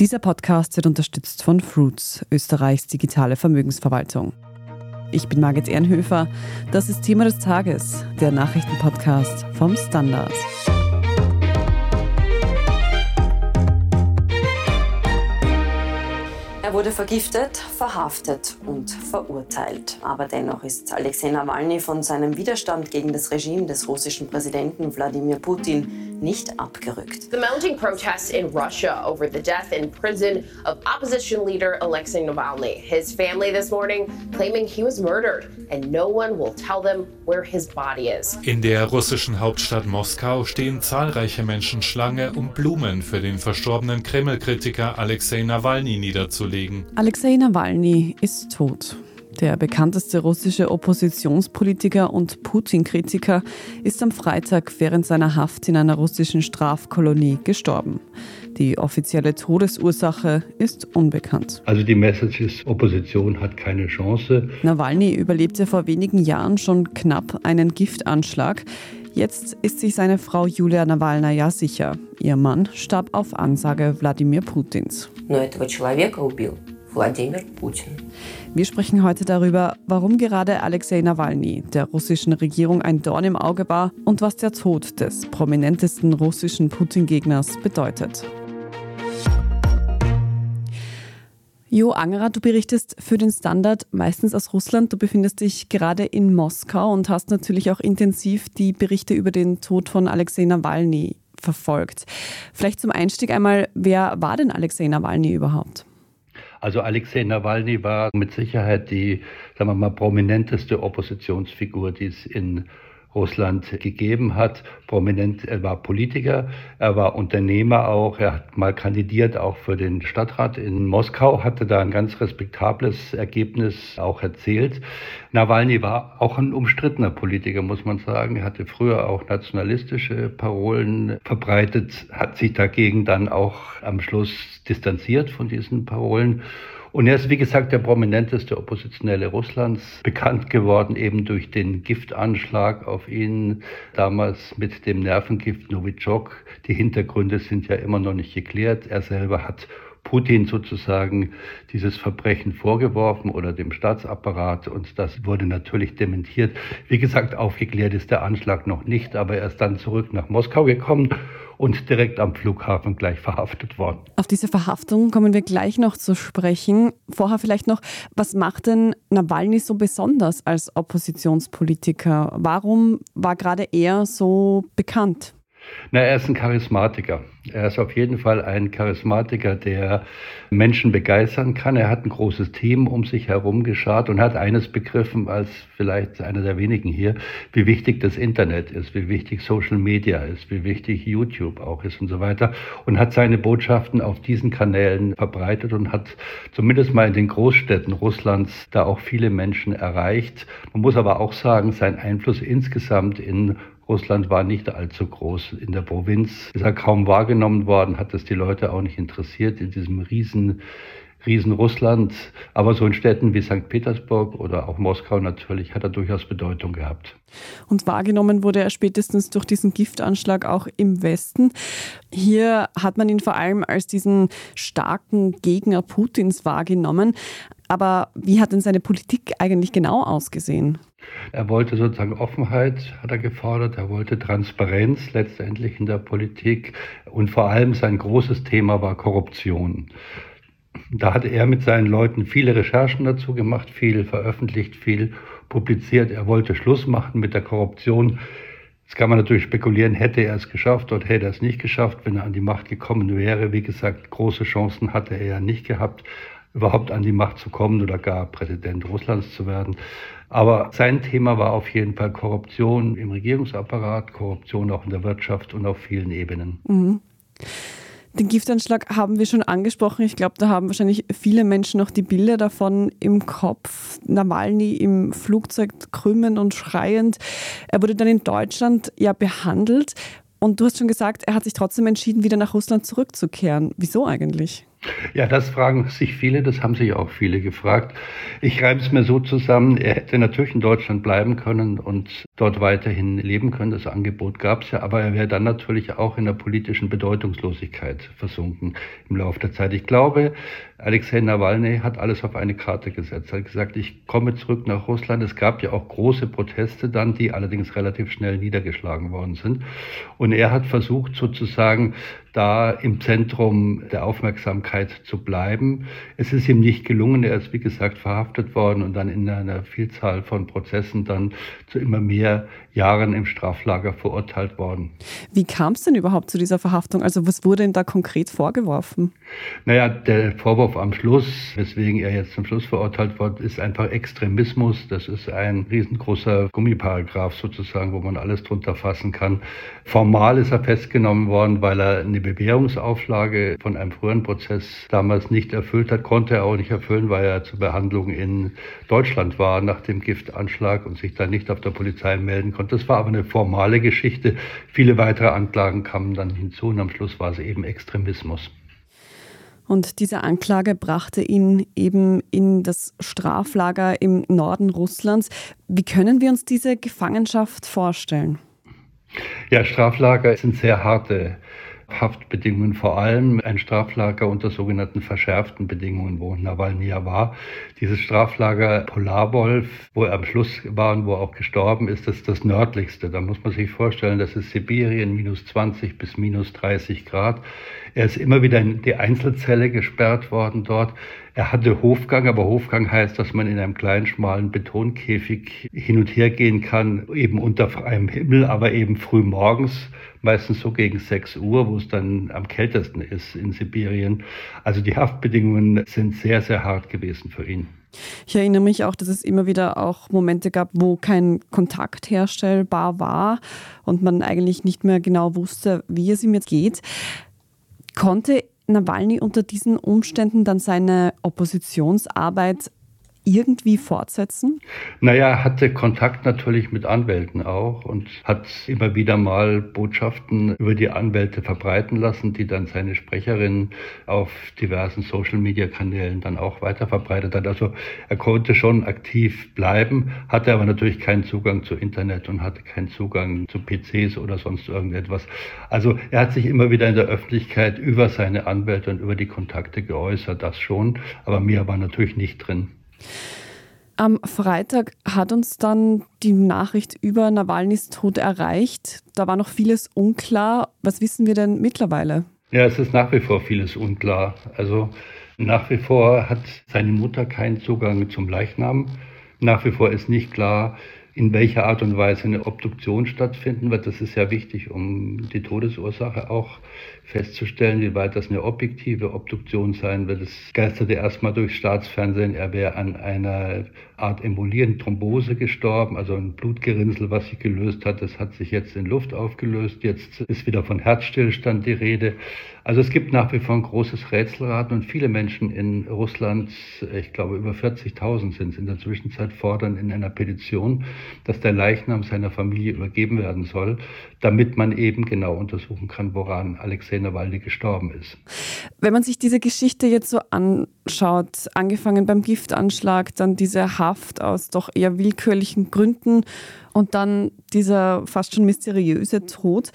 Dieser Podcast wird unterstützt von Fruits, Österreichs digitale Vermögensverwaltung. Ich bin Margit Ehrenhöfer. Das ist Thema des Tages, der Nachrichtenpodcast vom Standard. Er wurde vergiftet, verhaftet und verurteilt. Aber dennoch ist Alexei Nawalny von seinem Widerstand gegen das Regime des russischen Präsidenten Wladimir Putin nicht abgerückt. The mounting protests in Russia over the death in prison of opposition leader Alexei Navalny. His family this morning claiming he was murdered and no one will tell them where his body is. In der russischen Hauptstadt Moskau stehen zahlreiche Menschen Schlange, um Blumen für den verstorbenen Kreml-Kritiker Alexei Nawalny niederzulegen. Alexei Nawalny ist tot. Der bekannteste russische Oppositionspolitiker und Putin-Kritiker ist am Freitag während seiner Haft in einer russischen Strafkolonie gestorben. Die offizielle Todesursache ist unbekannt. Also die Message ist, Opposition hat keine Chance. Nawalny überlebte vor wenigen Jahren schon knapp einen Giftanschlag. Jetzt ist sich seine Frau Julia Nawalnaja sicher. Ihr Mann starb auf Ansage Wladimir Putins. Но этого человека убил Wladimir Putin. Wir sprechen heute darüber, warum gerade Alexei Nawalny der russischen Regierung ein Dorn im Auge war und was der Tod des prominentesten russischen Putin-Gegners bedeutet. Jo Angerer, du berichtest für den Standard meistens aus Russland. Du befindest dich gerade in Moskau und hast natürlich auch intensiv die Berichte über den Tod von Alexei Nawalny verfolgt. Vielleicht zum Einstieg einmal, wer war denn Alexei Nawalny überhaupt? Also Alexei Nawalny war mit Sicherheit die, sagen wir mal, prominenteste Oppositionsfigur, die es in Russland gegeben hat. Prominent, er war Politiker, er war Unternehmer auch, er hat mal kandidiert auch für den Stadtrat in Moskau, hatte da ein ganz respektables Ergebnis auch erzählt. Nawalny war auch ein umstrittener Politiker, muss man sagen. Er hatte früher auch nationalistische Parolen verbreitet, hat sich dagegen dann auch am Schluss distanziert von diesen Parolen und er ist, wie gesagt, der prominenteste Oppositionelle Russlands, bekannt geworden eben durch den Giftanschlag auf ihn, damals mit dem Nervengift Novichok. Die Hintergründe sind ja immer noch nicht geklärt. Er selber hat Putin sozusagen dieses Verbrechen vorgeworfen oder dem Staatsapparat und das wurde natürlich dementiert. Wie gesagt, aufgeklärt ist der Anschlag noch nicht, aber er ist dann zurück nach Moskau gekommen und direkt am Flughafen gleich verhaftet worden. Auf diese Verhaftung kommen wir gleich noch zu sprechen. Vorher vielleicht noch, was macht denn Nawalny so besonders als Oppositionspolitiker? Warum war gerade er so bekannt? Na, er ist ein Charismatiker. Er ist auf jeden Fall ein Charismatiker, der Menschen begeistern kann. Er hat ein großes Team um sich herum geschart und hat eines begriffen als vielleicht einer der wenigen hier, wie wichtig das Internet ist, wie wichtig Social Media ist, wie wichtig YouTube auch ist und so weiter. Und hat seine Botschaften auf diesen Kanälen verbreitet und hat zumindest mal in den Großstädten Russlands da auch viele Menschen erreicht. Man muss aber auch sagen, sein Einfluss insgesamt in Russland war nicht allzu groß. In der Provinz ist er kaum wahrgenommen worden, hat es die Leute auch nicht interessiert in diesem riesen Riesen Russland, aber so in Städten wie St. Petersburg oder auch Moskau natürlich hat er durchaus Bedeutung gehabt. Und wahrgenommen wurde er spätestens durch diesen Giftanschlag auch im Westen. Hier hat man ihn vor allem als diesen starken Gegner Putins wahrgenommen. Aber wie hat denn seine Politik eigentlich genau ausgesehen? Er wollte sozusagen Offenheit, hat er gefordert, er wollte Transparenz letztendlich in der Politik und vor allem sein großes Thema war Korruption. Da hat er mit seinen Leuten viele Recherchen dazu gemacht, viel veröffentlicht, viel publiziert. Er wollte Schluss machen mit der Korruption. Jetzt kann man natürlich spekulieren, hätte er es geschafft oder hätte er es nicht geschafft, wenn er an die Macht gekommen wäre. Wie gesagt, große Chancen hatte er ja nicht gehabt überhaupt an die Macht zu kommen oder gar Präsident Russlands zu werden. Aber sein Thema war auf jeden Fall Korruption im Regierungsapparat, Korruption auch in der Wirtschaft und auf vielen Ebenen. Mhm. Den Giftanschlag haben wir schon angesprochen. Ich glaube, da haben wahrscheinlich viele Menschen noch die Bilder davon im Kopf. Nawalny im Flugzeug krümmend und schreiend. Er wurde dann in Deutschland ja behandelt. Und du hast schon gesagt, er hat sich trotzdem entschieden, wieder nach Russland zurückzukehren. Wieso eigentlich? Ja, das fragen sich viele, das haben sich auch viele gefragt. Ich reibe es mir so zusammen, er hätte natürlich in Deutschland bleiben können und dort weiterhin leben können. Das Angebot gab es ja, aber er wäre dann natürlich auch in der politischen Bedeutungslosigkeit versunken im Laufe der Zeit. Ich glaube, Alexei Nawalny hat alles auf eine Karte gesetzt. Er hat gesagt, ich komme zurück nach Russland. Es gab ja auch große Proteste dann, die allerdings relativ schnell niedergeschlagen worden sind. Und er hat versucht, sozusagen da im Zentrum der Aufmerksamkeit zu bleiben. Es ist ihm nicht gelungen. Er ist, wie gesagt, verhaftet worden und dann in einer Vielzahl von Prozessen dann zu immer mehr Jahren im Straflager verurteilt worden. Wie kam es denn überhaupt zu dieser Verhaftung? Also was wurde ihm da konkret vorgeworfen? Naja, der Vorwurf am Schluss, weswegen er jetzt zum Schluss verurteilt wird, ist einfach Extremismus. Das ist ein riesengroßer Gummiparagraph sozusagen, wo man alles drunter fassen kann. Formal ist er festgenommen worden, weil er eine Bewährungsauflage von einem früheren Prozess damals nicht erfüllt hat, konnte er auch nicht erfüllen, weil er zur Behandlung in Deutschland war nach dem Giftanschlag und sich dann nicht auf der Polizei melden konnte. Das war aber eine formale Geschichte. Viele weitere Anklagen kamen dann hinzu und am Schluss war es eben Extremismus. Und diese Anklage brachte ihn eben in das Straflager im Norden Russlands. Wie können wir uns diese Gefangenschaft vorstellen? Ja, Straflager sind sehr harte Haftbedingungen, vor allem ein Straflager unter sogenannten verschärften Bedingungen, wo Nawalny ja war. Dieses Straflager Polarwolf, wo er am Schluss war und wo er auch gestorben ist, das ist das nördlichste. Da muss man sich vorstellen, das ist Sibirien, minus 20 bis minus 30 Grad. Er ist immer wieder in die Einzelzelle gesperrt worden dort. Er hatte Hofgang, aber Hofgang heißt, dass man in einem kleinen, schmalen Betonkäfig hin und her gehen kann, eben unter freiem Himmel, aber eben früh morgens, meistens so gegen 6 Uhr, wo es dann am kältesten ist in Sibirien. Also die Haftbedingungen sind sehr, sehr hart gewesen für ihn. Ich erinnere mich auch, dass es immer wieder auch Momente gab, wo kein Kontakt herstellbar war und man eigentlich nicht mehr genau wusste, wie es ihm jetzt geht. Konnte Nawalny unter diesen Umständen dann seine Oppositionsarbeit irgendwie fortsetzen? Naja, hatte Kontakt natürlich mit Anwälten auch und hat immer wieder mal Botschaften über die Anwälte verbreiten lassen, die dann seine Sprecherin auf diversen Social-Media-Kanälen dann auch weiter verbreitet hat. Also er konnte schon aktiv bleiben, hatte aber natürlich keinen Zugang zu Internet und hatte keinen Zugang zu PCs oder sonst irgendetwas. Also er hat sich immer wieder in der Öffentlichkeit über seine Anwälte und über die Kontakte geäußert, das schon, aber mir war natürlich nicht drin. Am Freitag hat uns dann die Nachricht über Nawalnys Tod erreicht. Da war noch vieles unklar. Was wissen wir denn mittlerweile? Ja, es ist nach wie vor vieles unklar. Also nach wie vor hat seine Mutter keinen Zugang zum Leichnam. Nach wie vor ist nicht klar, in welcher Art und Weise eine Obduktion stattfinden wird. Das ist ja wichtig, um die Todesursache auch festzustellen, wie weit das eine objektive Obduktion sein wird. Es geisterte erstmal durchs Staatsfernsehen, er wäre an einer Art embolierenden Thrombose gestorben, also ein Blutgerinnsel, was sich gelöst hat. Das hat sich jetzt in Luft aufgelöst. Jetzt ist wieder von Herzstillstand die Rede. Also es gibt nach wie vor ein großes Rätselraten und viele Menschen in Russland, ich glaube über 40.000 sind es in der Zwischenzeit, fordern in einer Petition, dass der Leichnam seiner Familie übergeben werden soll, damit man eben genau untersuchen kann, woran Alexei Nawalny gestorben ist. Wenn man sich diese Geschichte jetzt so anschaut, angefangen beim Giftanschlag, dann diese Haft aus doch eher willkürlichen Gründen und dann dieser fast schon mysteriöse Tod,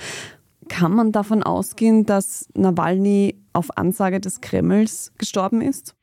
kann man davon ausgehen, dass Nawalny auf Ansage des Kremls gestorben ist?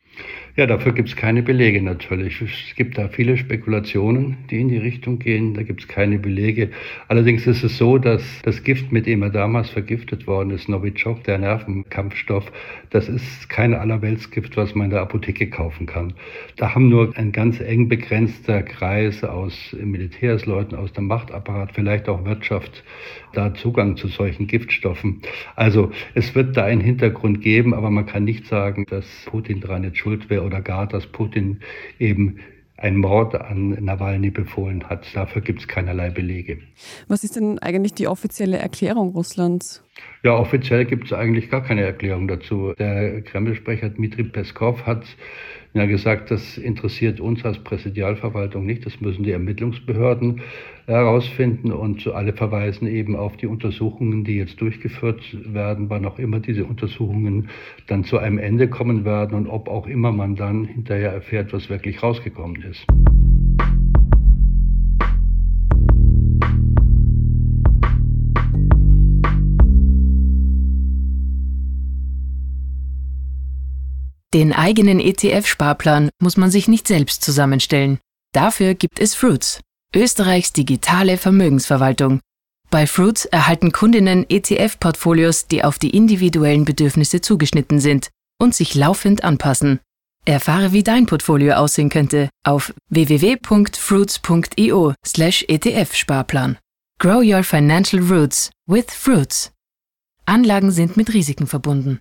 Ja, dafür gibt es keine Belege natürlich. Es gibt da viele Spekulationen, die in die Richtung gehen. Da gibt es keine Belege. Allerdings ist es so, dass das Gift, mit dem er damals vergiftet worden ist, Novichok, der Nervenkampfstoff, das ist kein Allerweltsgift, was man in der Apotheke kaufen kann. Da haben nur ein ganz eng begrenzter Kreis aus Militärsleuten, aus dem Machtapparat, vielleicht auch Wirtschaft, da Zugang zu solchen Giftstoffen. Also es wird da einen Hintergrund geben, aber man kann nicht sagen, dass Putin daran jetzt schuld wäre oder gar, dass Putin eben einen Mord an Nawalny befohlen hat. Dafür gibt es keinerlei Belege. Was ist denn eigentlich die offizielle Erklärung Russlands? Ja, offiziell gibt es eigentlich gar keine Erklärung dazu. Der Kreml-Sprecher Dmitri Peskov hat ja gesagt, das interessiert uns als Präsidialverwaltung nicht, das müssen die Ermittlungsbehörden herausfinden und alle verweisen eben auf die Untersuchungen, die jetzt durchgeführt werden, wann auch immer diese Untersuchungen dann zu einem Ende kommen werden und ob auch immer man dann hinterher erfährt, was wirklich rausgekommen ist. Den eigenen ETF-Sparplan muss man sich nicht selbst zusammenstellen. Dafür gibt es Fruits, Österreichs digitale Vermögensverwaltung. Bei Fruits erhalten Kundinnen ETF-Portfolios, die auf die individuellen Bedürfnisse zugeschnitten sind und sich laufend anpassen. Erfahre, wie dein Portfolio aussehen könnte auf www.fruits.io/etf-Sparplan. Grow your financial roots with Fruits. Anlagen sind mit Risiken verbunden.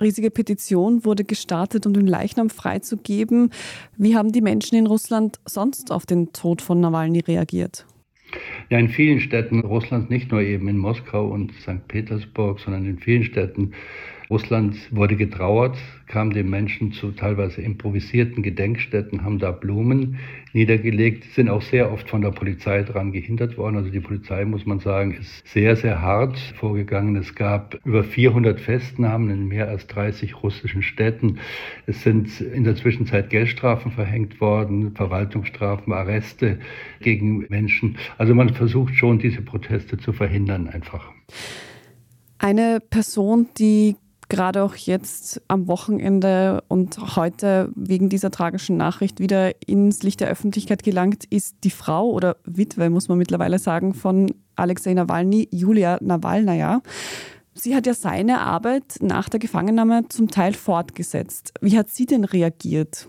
riesige Petition wurde gestartet, um den Leichnam freizugeben. Wie haben die Menschen in Russland sonst auf den Tod von Nawalny reagiert? Ja, in vielen Städten Russlands, nicht nur eben in Moskau und St. Petersburg, sondern in vielen Städten Russland wurde getrauert, kam den Menschen zu teilweise improvisierten Gedenkstätten, haben da Blumen niedergelegt, sind auch sehr oft von der Polizei daran gehindert worden. Also die Polizei, muss man sagen, ist sehr, sehr hart vorgegangen. Es gab über 400 Festnahmen in mehr als 30 russischen Städten. Es sind in der Zwischenzeit Geldstrafen verhängt worden, Verwaltungsstrafen, Arreste gegen Menschen. Also man versucht schon, diese Proteste zu verhindern einfach. Eine Person, die gerade auch jetzt am Wochenende und heute wegen dieser tragischen Nachricht wieder ins Licht der Öffentlichkeit gelangt, ist die Frau oder Witwe, muss man mittlerweile sagen, von Alexei Nawalny, Julia Nawalnaja. Sie hat ja seine Arbeit nach der Gefangennahme zum Teil fortgesetzt. Wie hat sie denn reagiert?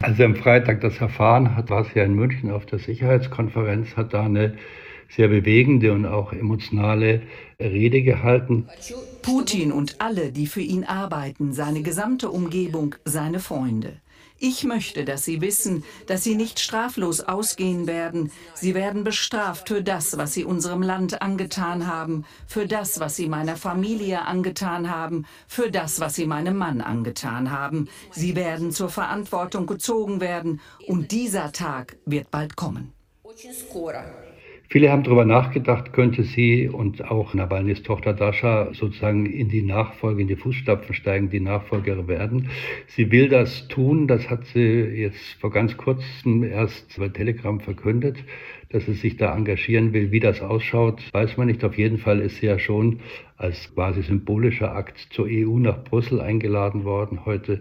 Als er am Freitag das erfahren hat, war sie ja in München auf der Sicherheitskonferenz, hat da eine sehr bewegende und auch emotionale Rede gehalten. Putin und alle, die für ihn arbeiten, seine gesamte Umgebung, seine Freunde. Ich möchte, dass Sie wissen, dass Sie nicht straflos ausgehen werden. Sie werden bestraft für das, was Sie unserem Land angetan haben, für das, was Sie meiner Familie angetan haben, für das, was Sie meinem Mann angetan haben. Sie werden zur Verantwortung gezogen werden und dieser Tag wird bald kommen. Viele haben darüber nachgedacht, könnte sie und auch Nawalnys Tochter Dasha sozusagen in die Nachfolge, in die Fußstapfen steigen, die Nachfolgerin werden. Sie will das tun, das hat sie jetzt vor ganz kurzem erst bei Telegram verkündet, dass sie sich da engagieren will. Wie das ausschaut, weiß man nicht. Auf jeden Fall ist sie ja schon als quasi symbolischer Akt zur EU nach Brüssel eingeladen worden heute.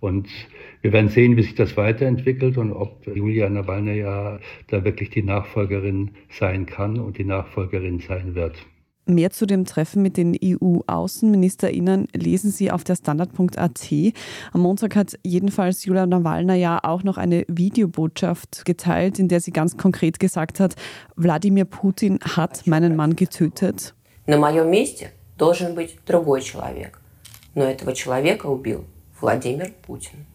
Und wir werden sehen, wie sich das weiterentwickelt und ob Julia Nawalnaja da wirklich die Nachfolgerin sein kann und die Nachfolgerin sein wird. Mehr zu dem Treffen mit den EU-AußenministerInnen lesen Sie auf der Standard.at. Am Montag hat jedenfalls Julia Nawalnaja auch noch eine Videobotschaft geteilt, in der sie ganz konkret gesagt hat, Wladimir Putin hat meinen Mann getötet. На моем месте должен быть другой человек. Но этого человека убил Wladimir Putin.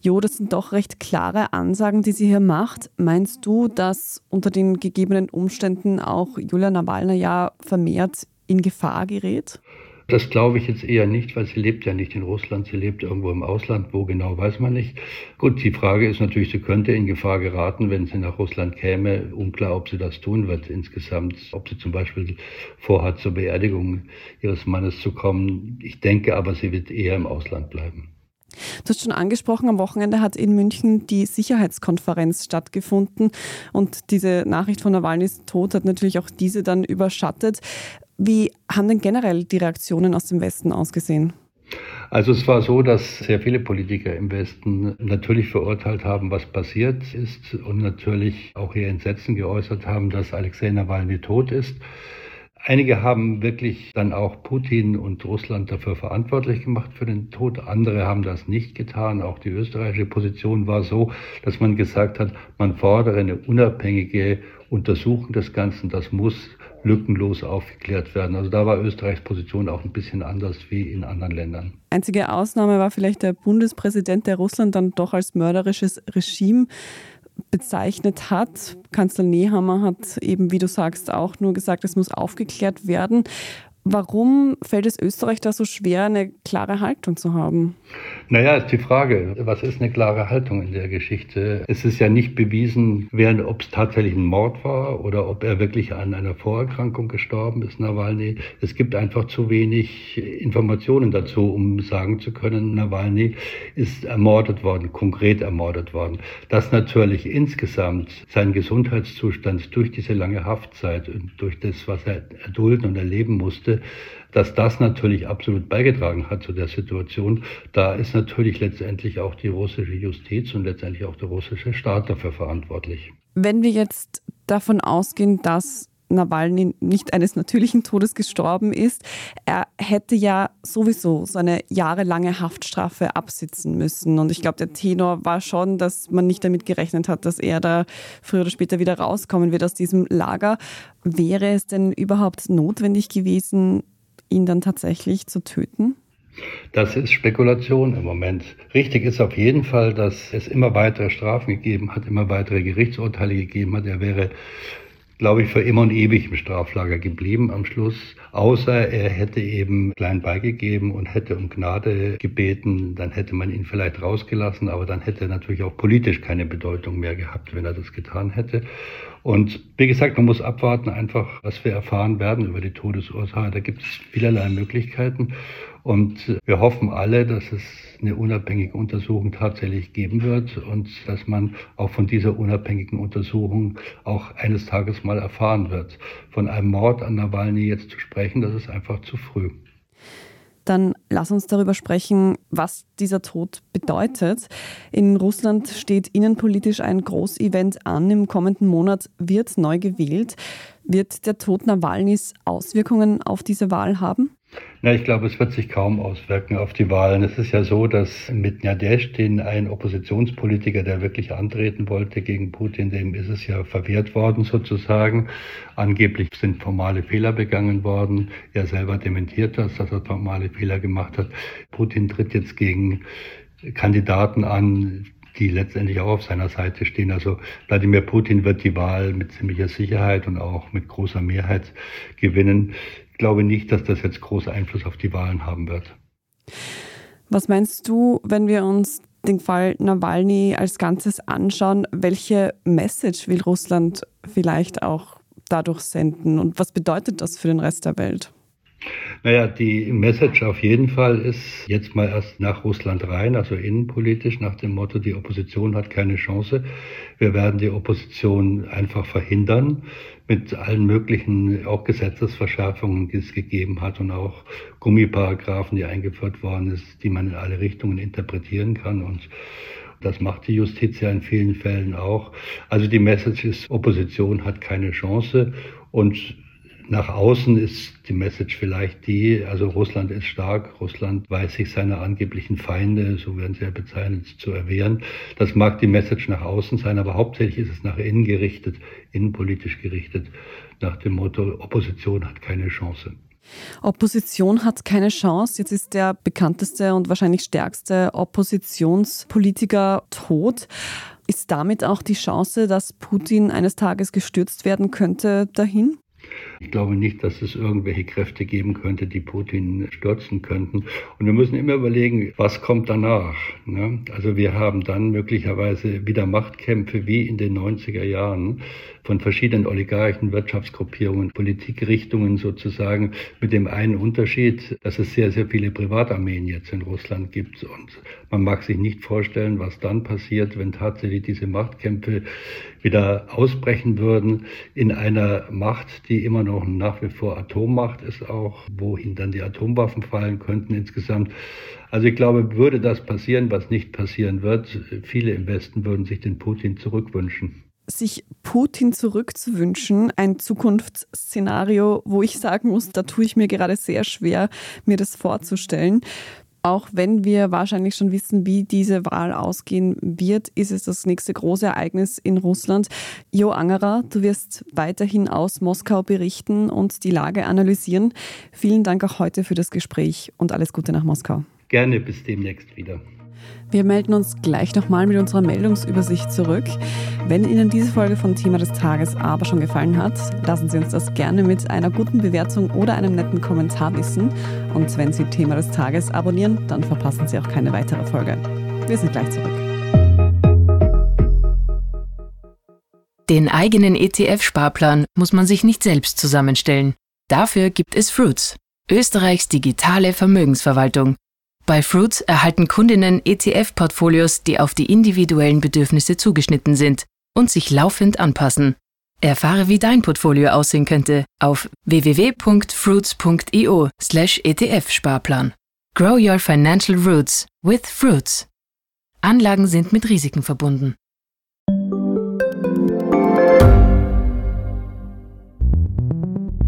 Jo, das sind doch recht klare Ansagen, die sie hier macht. Meinst du, dass unter den gegebenen Umständen auch Julia Nawalna ja vermehrt in Gefahr gerät? Das glaube ich jetzt eher nicht, weil sie lebt ja nicht in Russland, sie lebt irgendwo im Ausland, wo genau weiß man nicht. Gut, die Frage ist natürlich, sie könnte in Gefahr geraten, wenn sie nach Russland käme. Unklar, ob sie das tun wird insgesamt, ob sie zum Beispiel vorhat, zur Beerdigung ihres Mannes zu kommen. Ich denke aber, sie wird eher im Ausland bleiben. Du hast schon angesprochen, am Wochenende hat in München die Sicherheitskonferenz stattgefunden und diese Nachricht von Nawalnys Tod hat natürlich auch diese dann überschattet. Wie haben denn generell die Reaktionen aus dem Westen ausgesehen? Also es war so, dass sehr viele Politiker im Westen natürlich verurteilt haben, was passiert ist und natürlich auch ihr Entsetzen geäußert haben, dass Alexei Nawalny tot ist. Einige haben wirklich dann auch Putin und Russland dafür verantwortlich gemacht für den Tod. Andere haben das nicht getan. Auch die österreichische Position war so, dass man gesagt hat, man fordere eine unabhängige Untersuchung des Ganzen. Das muss lückenlos aufgeklärt werden. Also da war Österreichs Position auch ein bisschen anders wie in anderen Ländern. Einzige Ausnahme war vielleicht der Bundespräsident, der Russland dann doch als mörderisches Regime bezeichnet hat. Kanzler Nehammer hat eben, wie du sagst, auch nur gesagt, es muss aufgeklärt werden. Warum fällt es Österreich da so schwer, eine klare Haltung zu haben? Naja, ist die Frage, was ist eine klare Haltung in der Geschichte? Es ist ja nicht bewiesen, ob es tatsächlich ein Mord war oder ob er wirklich an einer Vorerkrankung gestorben ist, Nawalny. Es gibt einfach zu wenig Informationen dazu, um sagen zu können, Nawalny ist ermordet worden, konkret ermordet worden. Dass natürlich insgesamt sein Gesundheitszustand durch diese lange Haftzeit und durch das, was er erdulden und erleben musste, dass das natürlich absolut beigetragen hat zu der Situation. Da ist natürlich letztendlich auch die russische Justiz und letztendlich auch der russische Staat dafür verantwortlich. Wenn wir jetzt davon ausgehen, dass Nawalny nicht eines natürlichen Todes gestorben ist. Er hätte ja sowieso so eine jahrelange Haftstrafe absitzen müssen. Und ich glaube, der Tenor war schon, dass man nicht damit gerechnet hat, dass er da früher oder später wieder rauskommen wird aus diesem Lager. Wäre es denn überhaupt notwendig gewesen, ihn dann tatsächlich zu töten? Das ist Spekulation im Moment. Richtig ist auf jeden Fall, dass es immer weitere Strafen gegeben hat, immer weitere Gerichtsurteile gegeben hat. Er wäre glaube ich, für immer und ewig im Straflager geblieben am Schluss. Außer er hätte eben klein beigegeben und hätte um Gnade gebeten, dann hätte man ihn vielleicht rausgelassen, aber dann hätte er natürlich auch politisch keine Bedeutung mehr gehabt, wenn er das getan hätte. Und wie gesagt, man muss abwarten einfach, was wir erfahren werden über die Todesursache. Da gibt es vielerlei Möglichkeiten. Und wir hoffen alle, dass es eine unabhängige Untersuchung tatsächlich geben wird und dass man auch von dieser unabhängigen Untersuchung auch eines Tages mal erfahren wird. Von einem Mord an Nawalny jetzt zu sprechen, das ist einfach zu früh. Dann lass uns darüber sprechen, was dieser Tod bedeutet. In Russland steht innenpolitisch ein Großevent an. Im kommenden Monat wird neu gewählt. Wird der Tod Nawalnys Auswirkungen auf diese Wahl haben? Na, ich glaube, es wird sich kaum auswirken auf die Wahlen. Es ist ja so, dass mit Nadezhdin ein Oppositionspolitiker, der wirklich antreten wollte gegen Putin, dem ist es ja verwehrt worden sozusagen. Angeblich sind formale Fehler begangen worden. Er selber dementiert das, dass er formale Fehler gemacht hat. Putin tritt jetzt gegen Kandidaten an, die letztendlich auch auf seiner Seite stehen. Also Wladimir Putin wird die Wahl mit ziemlicher Sicherheit und auch mit großer Mehrheit gewinnen glaube nicht, dass das jetzt großen Einfluss auf die Wahlen haben wird. Was meinst du, wenn wir uns den Fall Nawalny als Ganzes anschauen? Welche Message will Russland vielleicht auch dadurch senden und was bedeutet das für den Rest der Welt? Naja, die Message auf jeden Fall ist jetzt mal erst nach Russland rein, also innenpolitisch, nach dem Motto, die Opposition hat keine Chance. Wir werden die Opposition einfach verhindern mit allen möglichen auch Gesetzesverschärfungen, die es gegeben hat und auch Gummiparagraphen, die eingeführt worden ist, die man in alle Richtungen interpretieren kann und das macht die Justiz ja in vielen Fällen auch. Also die Message ist, Opposition hat keine Chance und nach außen ist die Message vielleicht die, also Russland ist stark, Russland weiß sich seiner angeblichen Feinde, so werden sie ja bezeichnet, zu erwehren. Das mag die Message nach außen sein, aber hauptsächlich ist es nach innen gerichtet, innenpolitisch gerichtet, nach dem Motto, Opposition hat keine Chance. Opposition hat keine Chance. Jetzt ist der bekannteste und wahrscheinlich stärkste Oppositionspolitiker tot. Ist damit auch die Chance, dass Putin eines Tages gestürzt werden könnte, dahin? Ich glaube nicht, dass es irgendwelche Kräfte geben könnte, die Putin stürzen könnten. Und wir müssen immer überlegen, was kommt danach. Ne? Also wir haben dann möglicherweise wieder Machtkämpfe wie in den 90er Jahren von verschiedenen Oligarchen, Wirtschaftsgruppierungen, Politikrichtungen sozusagen, mit dem einen Unterschied, dass es sehr, sehr viele Privatarmeen jetzt in Russland gibt. Und man mag sich nicht vorstellen, was dann passiert, wenn tatsächlich diese Machtkämpfe wieder ausbrechen würden in einer Macht, die immer noch nach wie vor Atommacht ist auch, wohin dann die Atomwaffen fallen könnten insgesamt. Also ich glaube, würde das passieren, was nicht passieren wird, viele im Westen würden sich den Putin zurückwünschen. Sich Putin zurückzuwünschen, ein Zukunftsszenario, wo ich sagen muss, da tue ich mir gerade sehr schwer, mir das vorzustellen. Auch wenn wir wahrscheinlich schon wissen, wie diese Wahl ausgehen wird, ist es das nächste große Ereignis in Russland. Jo Angerer, du wirst weiterhin aus Moskau berichten und die Lage analysieren. Vielen Dank auch heute für das Gespräch und alles Gute nach Moskau. Gerne bis demnächst wieder. Wir melden uns gleich nochmal mit unserer Meldungsübersicht zurück. Wenn Ihnen diese Folge von Thema des Tages aber schon gefallen hat, lassen Sie uns das gerne mit einer guten Bewertung oder einem netten Kommentar wissen. Und wenn Sie Thema des Tages abonnieren, dann verpassen Sie auch keine weitere Folge. Wir sind gleich zurück. Den eigenen ETF-Sparplan muss man sich nicht selbst zusammenstellen. Dafür gibt es Fruits, Österreichs digitale Vermögensverwaltung. Bei Fruits erhalten Kundinnen ETF-Portfolios, die auf die individuellen Bedürfnisse zugeschnitten sind und sich laufend anpassen. Erfahre, wie dein Portfolio aussehen könnte auf www.fruits.io/etf-Sparplan. Grow your financial roots with Fruits. Anlagen sind mit Risiken verbunden.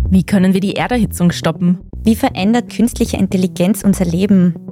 Wie können wir die Erderhitzung stoppen? Wie verändert künstliche Intelligenz unser Leben?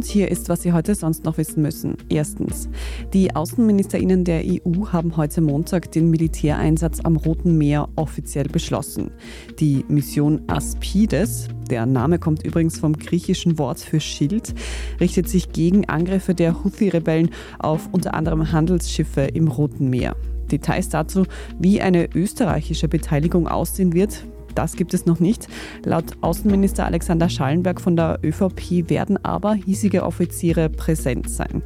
Und hier ist, was Sie heute sonst noch wissen müssen. Erstens. Die Außenministerinnen der EU haben heute Montag den Militäreinsatz am Roten Meer offiziell beschlossen. Die Mission Aspides, der Name kommt übrigens vom griechischen Wort für Schild, richtet sich gegen Angriffe der Houthi-Rebellen auf unter anderem Handelsschiffe im Roten Meer. Details dazu, wie eine österreichische Beteiligung aussehen wird, das gibt es noch nicht. Laut Außenminister Alexander Schallenberg von der ÖVP werden aber hiesige Offiziere präsent sein.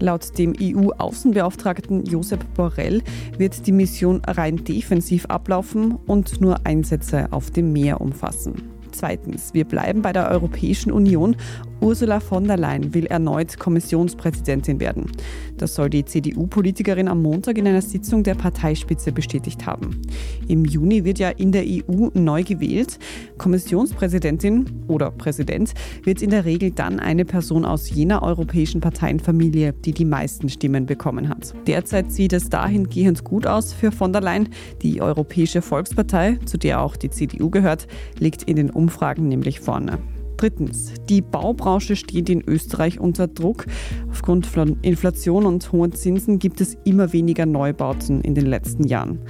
Laut dem EU-Außenbeauftragten Josep Borrell wird die Mission rein defensiv ablaufen und nur Einsätze auf dem Meer umfassen. Zweitens, wir bleiben bei der Europäischen Union. Ursula von der Leyen will erneut Kommissionspräsidentin werden. Das soll die CDU-Politikerin am Montag in einer Sitzung der Parteispitze bestätigt haben. Im Juni wird ja in der EU neu gewählt. Kommissionspräsidentin oder Präsident wird in der Regel dann eine Person aus jener europäischen Parteienfamilie, die die meisten Stimmen bekommen hat. Derzeit sieht es dahingehend gut aus für von der Leyen. Die Europäische Volkspartei, zu der auch die CDU gehört, liegt in den Umfragen nämlich vorne. Drittens, die Baubranche steht in Österreich unter Druck. Aufgrund von Inflation und hohen Zinsen gibt es immer weniger Neubauten in den letzten Jahren.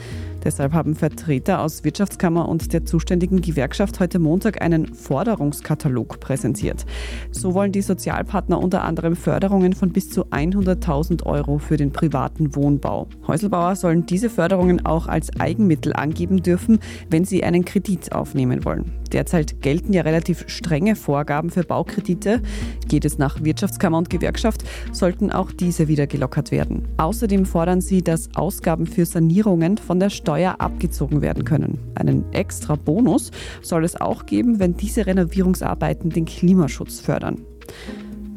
Deshalb haben Vertreter aus Wirtschaftskammer und der zuständigen Gewerkschaft heute Montag einen Forderungskatalog präsentiert. So wollen die Sozialpartner unter anderem Förderungen von bis zu 100.000 Euro für den privaten Wohnbau. Häuselbauer sollen diese Förderungen auch als Eigenmittel angeben dürfen, wenn sie einen Kredit aufnehmen wollen. Derzeit gelten ja relativ strenge Vorgaben für Baukredite. Geht es nach Wirtschaftskammer und Gewerkschaft, sollten auch diese wieder gelockert werden. Außerdem fordern sie, dass Ausgaben für Sanierungen von der Steuer abgezogen werden können. Einen extra Bonus soll es auch geben, wenn diese Renovierungsarbeiten den Klimaschutz fördern.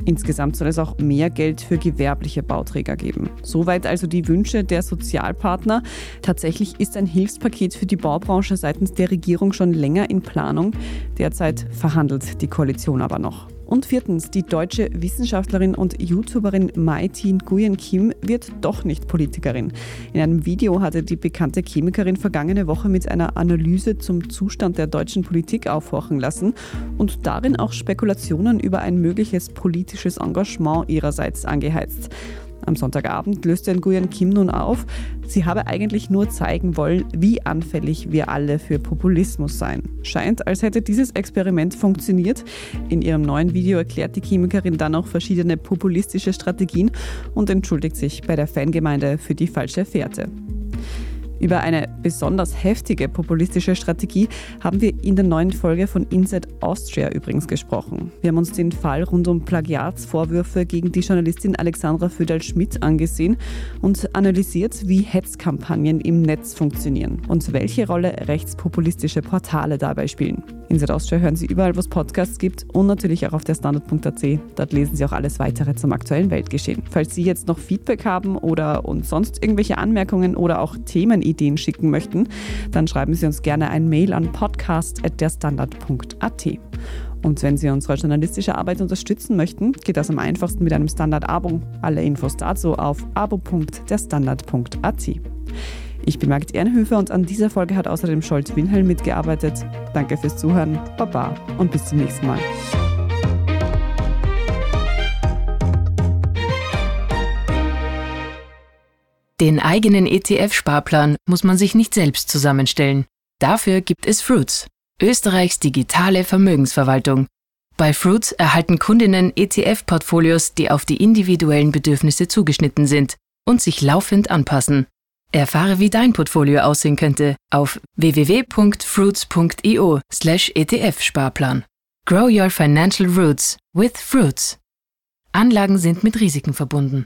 Insgesamt soll es auch mehr Geld für gewerbliche Bauträger geben. Soweit also die Wünsche der Sozialpartner. Tatsächlich ist ein Hilfspaket für die Baubranche seitens der Regierung schon länger in Planung. Derzeit verhandelt die Koalition aber noch. Und viertens, die deutsche Wissenschaftlerin und YouTuberin Mai-Tin Nguyen Kim wird doch nicht Politikerin. In einem Video hatte die bekannte Chemikerin vergangene Woche mit einer Analyse zum Zustand der deutschen Politik aufhorchen lassen und darin auch Spekulationen über ein mögliches politisches Engagement ihrerseits angeheizt. Am Sonntagabend löste Nguyen Kim nun auf, sie habe eigentlich nur zeigen wollen, wie anfällig wir alle für Populismus seien. Scheint, als hätte dieses Experiment funktioniert. In ihrem neuen Video erklärt die Chemikerin dann auch verschiedene populistische Strategien und entschuldigt sich bei der Fangemeinde für die falsche Fährte. Über eine besonders heftige populistische Strategie haben wir in der neuen Folge von Inside Austria übrigens gesprochen. Wir haben uns den Fall rund um Plagiatsvorwürfe gegen die Journalistin Alexandra Föderl-Schmidt angesehen und analysiert, wie Hetzkampagnen im Netz funktionieren und welche Rolle rechtspopulistische Portale dabei spielen. Inside Austria hören Sie überall, wo es Podcasts gibt und natürlich auch auf der Standard.at. Dort lesen Sie auch alles weitere zum aktuellen Weltgeschehen. Falls Sie jetzt noch Feedback haben oder uns sonst irgendwelche Anmerkungen oder auch Themen Ideen schicken möchten, dann schreiben Sie uns gerne ein Mail an podcast.derstandard.at. Und wenn Sie unsere journalistische Arbeit unterstützen möchten, geht das am einfachsten mit einem Standard-Abo. Alle Infos dazu auf abo.derstandard.at. Ich bin Margit Ehrenhöfer und an dieser Folge hat außerdem Scholz Wilhelm mitgearbeitet. Danke fürs Zuhören, Baba und bis zum nächsten Mal. Den eigenen ETF-Sparplan muss man sich nicht selbst zusammenstellen. Dafür gibt es Fruits, Österreichs digitale Vermögensverwaltung. Bei Fruits erhalten Kundinnen ETF-Portfolios, die auf die individuellen Bedürfnisse zugeschnitten sind und sich laufend anpassen. Erfahre, wie dein Portfolio aussehen könnte auf www.fruits.io/etf-Sparplan. Grow your financial roots with Fruits. Anlagen sind mit Risiken verbunden.